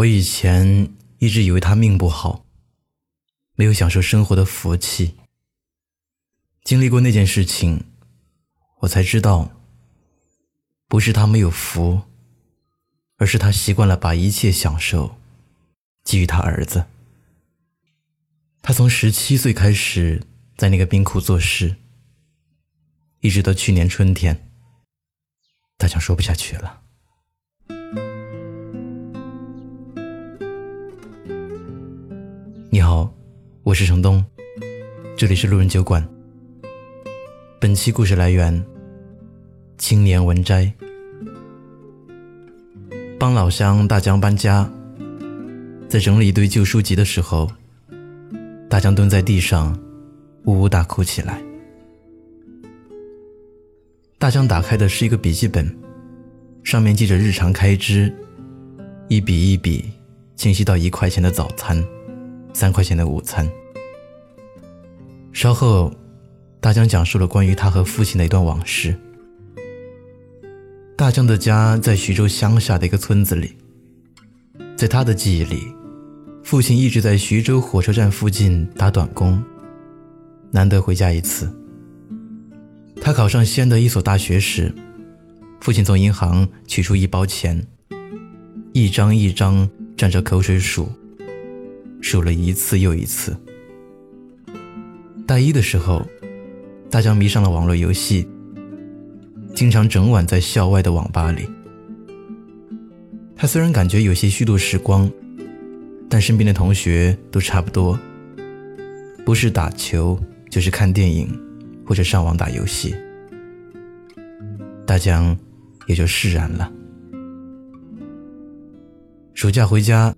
我以前一直以为他命不好，没有享受生活的福气。经历过那件事情，我才知道，不是他没有福，而是他习惯了把一切享受给予他儿子。他从十七岁开始在那个冰库做事，一直到去年春天，大江说不下去了。你好，我是程东，这里是路人酒馆。本期故事来源：青年文摘。帮老乡大江搬家，在整理一堆旧书籍的时候，大江蹲在地上，呜呜大哭起来。大江打开的是一个笔记本，上面记着日常开支，一笔一笔清晰到一块钱的早餐。三块钱的午餐。稍后，大江讲述了关于他和父亲的一段往事。大江的家在徐州乡下的一个村子里，在他的记忆里，父亲一直在徐州火车站附近打短工，难得回家一次。他考上西安的一所大学时，父亲从银行取出一包钱，一张一张蘸着口水数。数了一次又一次。大一的时候，大江迷上了网络游戏，经常整晚在校外的网吧里。他虽然感觉有些虚度时光，但身边的同学都差不多，不是打球就是看电影，或者上网打游戏。大江也就释然了。暑假回家。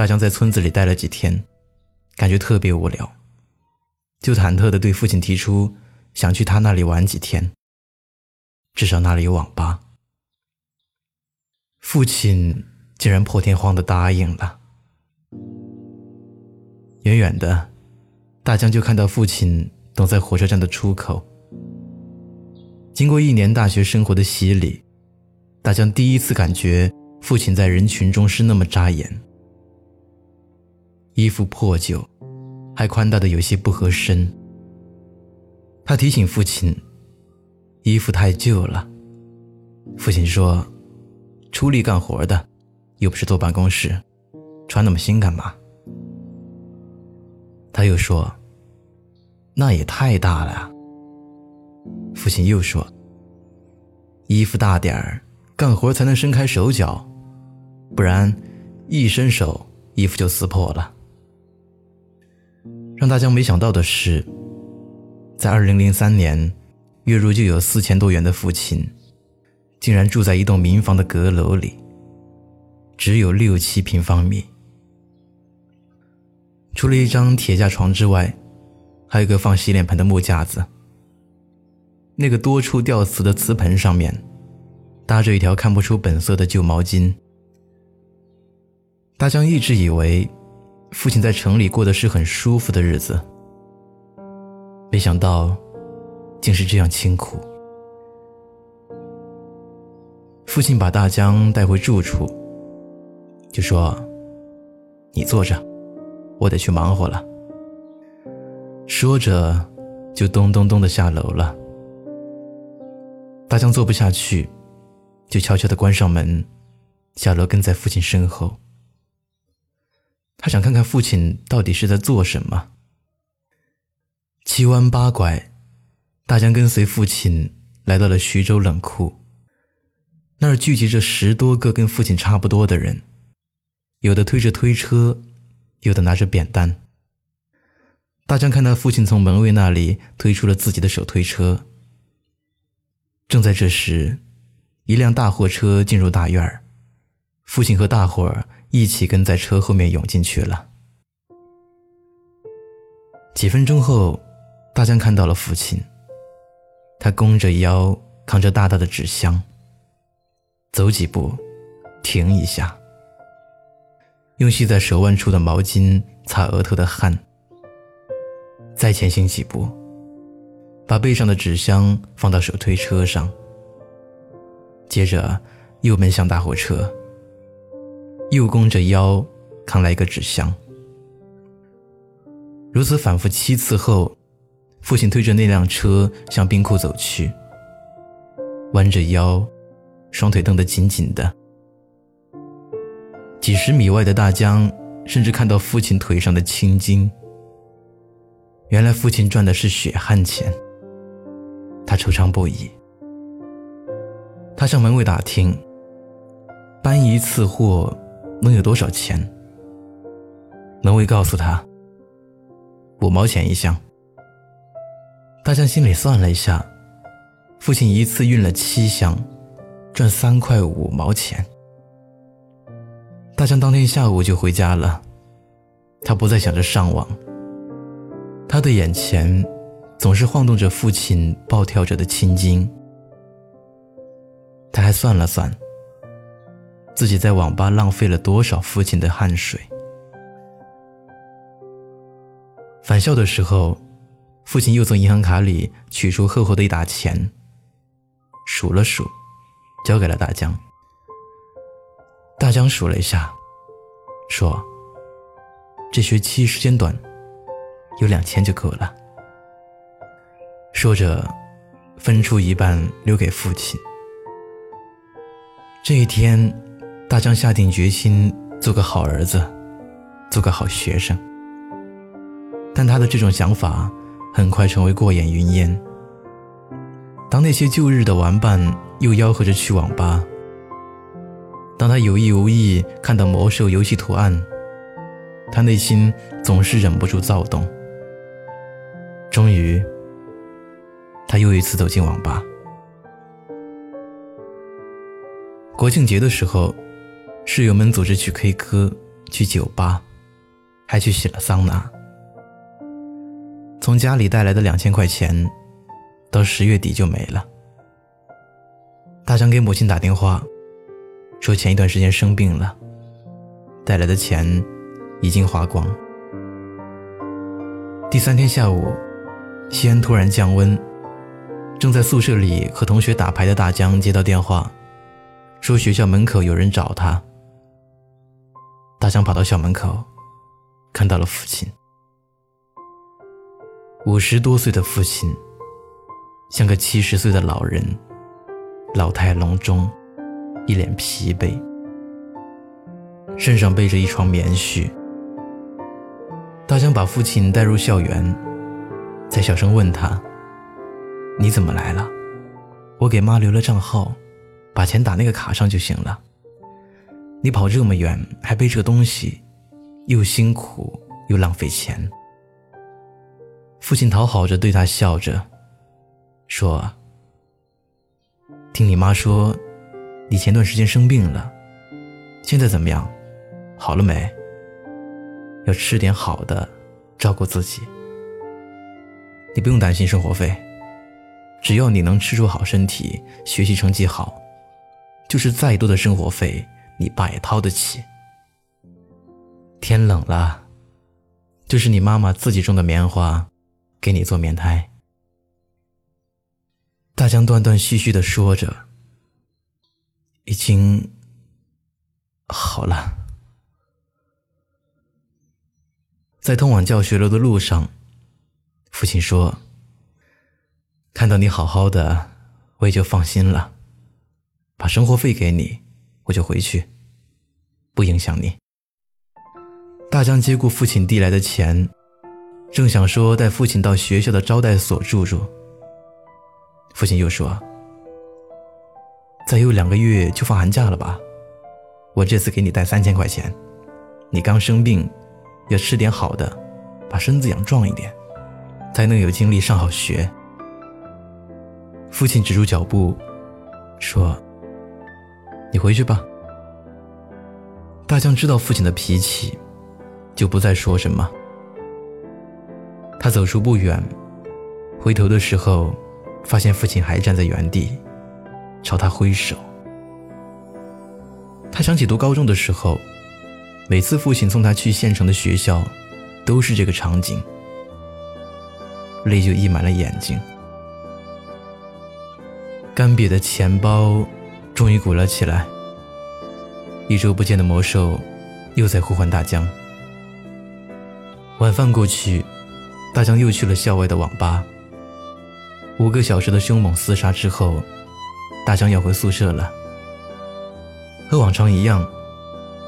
大江在村子里待了几天，感觉特别无聊，就忐忑地对父亲提出想去他那里玩几天，至少那里有网吧。父亲竟然破天荒地答应了。远远的，大江就看到父亲等在火车站的出口。经过一年大学生活的洗礼，大江第一次感觉父亲在人群中是那么扎眼。衣服破旧，还宽大的有些不合身。他提醒父亲：“衣服太旧了。”父亲说：“出力干活的，又不是坐办公室，穿那么新干嘛？”他又说：“那也太大了。”呀。”父亲又说：“衣服大点儿，干活才能伸开手脚，不然一伸手，衣服就撕破了。”让大江没想到的是，在二零零三年，月入就有四千多元的父亲，竟然住在一栋民房的阁楼里，只有六七平方米。除了一张铁架床之外，还有个放洗脸盆的木架子。那个多处掉瓷的瓷盆上面，搭着一条看不出本色的旧毛巾。大江一直以为。父亲在城里过的是很舒服的日子，没想到竟是这样清苦。父亲把大江带回住处，就说：“你坐着，我得去忙活了。”说着，就咚咚咚的下楼了。大江坐不下去，就悄悄的关上门，下楼跟在父亲身后。他想看看父亲到底是在做什么。七弯八拐，大江跟随父亲来到了徐州冷库。那儿聚集着十多个跟父亲差不多的人，有的推着推车，有的拿着扁担。大江看到父亲从门卫那里推出了自己的手推车。正在这时，一辆大货车进入大院儿，父亲和大伙儿。一起跟在车后面涌进去了。几分钟后，大江看到了父亲。他弓着腰，扛着大大的纸箱，走几步，停一下，用系在手腕处的毛巾擦额头的汗，再前行几步，把背上的纸箱放到手推车上，接着又奔向大货车。又弓着腰扛来一个纸箱。如此反复七次后，父亲推着那辆车向冰库走去，弯着腰，双腿蹬得紧紧的。几十米外的大江甚至看到父亲腿上的青筋。原来父亲赚的是血汗钱，他惆怅不已。他向门卫打听，搬一次货能有多少钱？门卫告诉他，五毛钱一箱。大江心里算了一下，父亲一次运了七箱，赚三块五毛钱。大江当天下午就回家了，他不再想着上网。他的眼前总是晃动着父亲暴跳着的青筋。他还算了算，自己在网吧浪费了多少父亲的汗水。返校的时候，父亲又从银行卡里取出厚厚的一沓钱，数了数，交给了大江。大江数了一下，说：“这学期时间短。”有两千就够了。说着，分出一半留给父亲。这一天，大江下定决心做个好儿子，做个好学生。但他的这种想法很快成为过眼云烟。当那些旧日的玩伴又吆喝着去网吧，当他有意无意看到魔兽游戏图案，他内心总是忍不住躁动。终于，他又一次走进网吧。国庆节的时候，室友们组织去 K 歌、去酒吧，还去洗了桑拿。从家里带来的两千块钱，到十月底就没了。大江给母亲打电话，说前一段时间生病了，带来的钱已经花光。第三天下午。西安突然降温，正在宿舍里和同学打牌的大江接到电话，说学校门口有人找他。大江跑到校门口，看到了父亲。五十多岁的父亲，像个七十岁的老人，老态龙钟，一脸疲惫，身上背着一床棉絮。大江把父亲带入校园。才小声问他：“你怎么来了？我给妈留了账号，把钱打那个卡上就行了。你跑这么远还背这东西，又辛苦又浪费钱。”父亲讨好着对他笑着，说：“听你妈说，你前段时间生病了，现在怎么样？好了没？要吃点好的，照顾自己。”你不用担心生活费，只要你能吃出好身体，学习成绩好，就是再多的生活费，你爸也掏得起。天冷了，就是你妈妈自己种的棉花，给你做棉胎。大江断断续续的说着，已经好了。在通往教学楼的路上。父亲说：“看到你好好的，我也就放心了。把生活费给你，我就回去，不影响你。”大江接过父亲递来的钱，正想说带父亲到学校的招待所住住，父亲又说：“再有两个月就放寒假了吧？我这次给你带三千块钱，你刚生病，要吃点好的，把身子养壮一点。”才能有精力上好学。父亲止住脚步，说：“你回去吧。”大江知道父亲的脾气，就不再说什么。他走出不远，回头的时候，发现父亲还站在原地，朝他挥手。他想起读高中的时候，每次父亲送他去县城的学校，都是这个场景。泪就溢满了眼睛，干瘪的钱包终于鼓了起来。一周不见的魔兽又在呼唤大江。晚饭过去，大江又去了校外的网吧。五个小时的凶猛厮杀之后，大江要回宿舍了。和往常一样，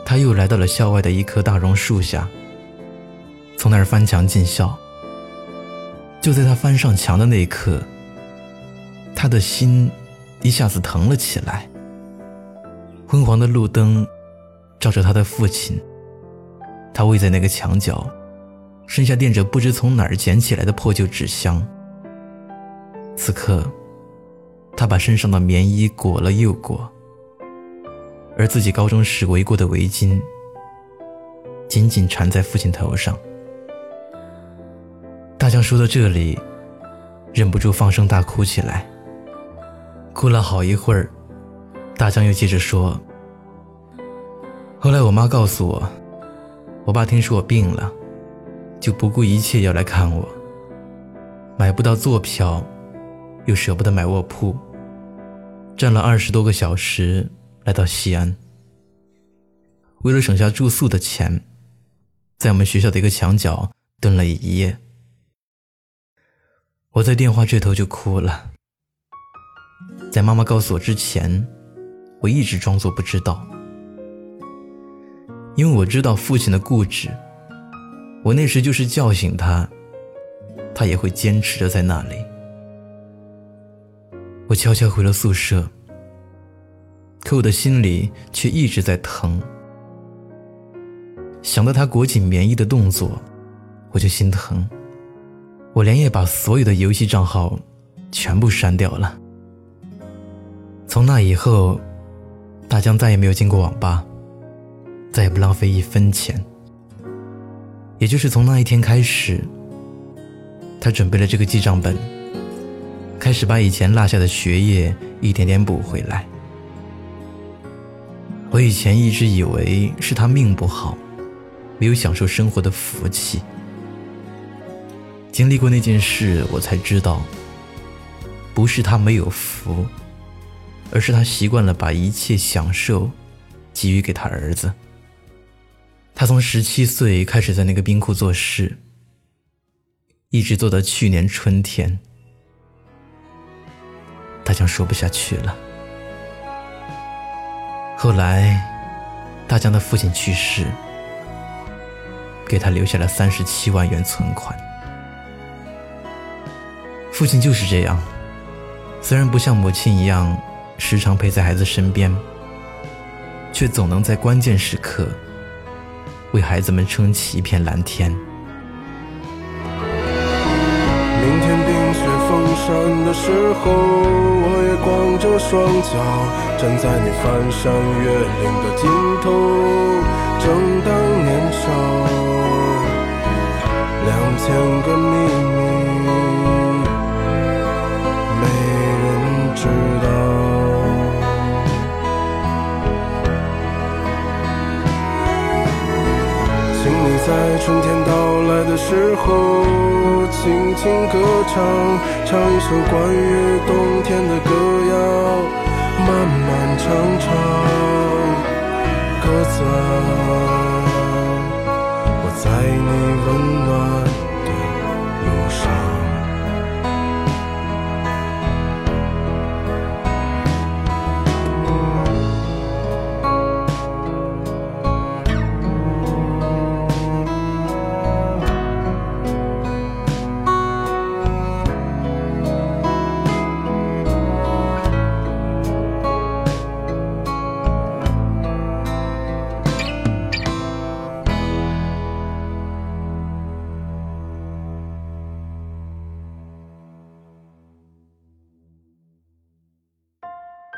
他又来到了校外的一棵大榕树下，从那儿翻墙进校。就在他翻上墙的那一刻，他的心一下子疼了起来。昏黄的路灯照着他的父亲，他偎在那个墙角，身下垫着不知从哪儿捡起来的破旧纸箱。此刻，他把身上的棉衣裹了又裹，而自己高中时围过的围巾紧紧缠在父亲头上。大江说到这里，忍不住放声大哭起来，哭了好一会儿。大江又接着说：“后来我妈告诉我，我爸听说我病了，就不顾一切要来看我。买不到坐票，又舍不得买卧铺，站了二十多个小时来到西安。为了省下住宿的钱，在我们学校的一个墙角蹲了一夜。我在电话这头就哭了，在妈妈告诉我之前。”我一直装作不知道，因为我知道父亲的固执。我那时就是叫醒他，他也会坚持着在那里。我悄悄回了宿舍，可我的心里却一直在疼。想到他裹紧棉衣的动作，我就心疼。我连夜把所有的游戏账号全部删掉了。从那以后。大江再也没有进过网吧，再也不浪费一分钱。也就是从那一天开始，他准备了这个记账本，开始把以前落下的学业一点点补回来。我以前一直以为是他命不好，没有享受生活的福气。经历过那件事，我才知道，不是他没有福。而是他习惯了把一切享受给予给他儿子。他从十七岁开始在那个冰库做事，一直做到去年春天。大江说不下去了。后来，大江的父亲去世，给他留下了三十七万元存款。父亲就是这样，虽然不像母亲一样。时常陪在孩子身边，却总能在关键时刻为孩子们撑起一片蓝天。明天冰雪封山的时候，我也光着双脚站在你翻山越岭的尽头，正当年少，两千个时候，轻轻歌唱，唱一首关于冬天的歌谣，漫漫长长，鸽子啊，我在你温暖。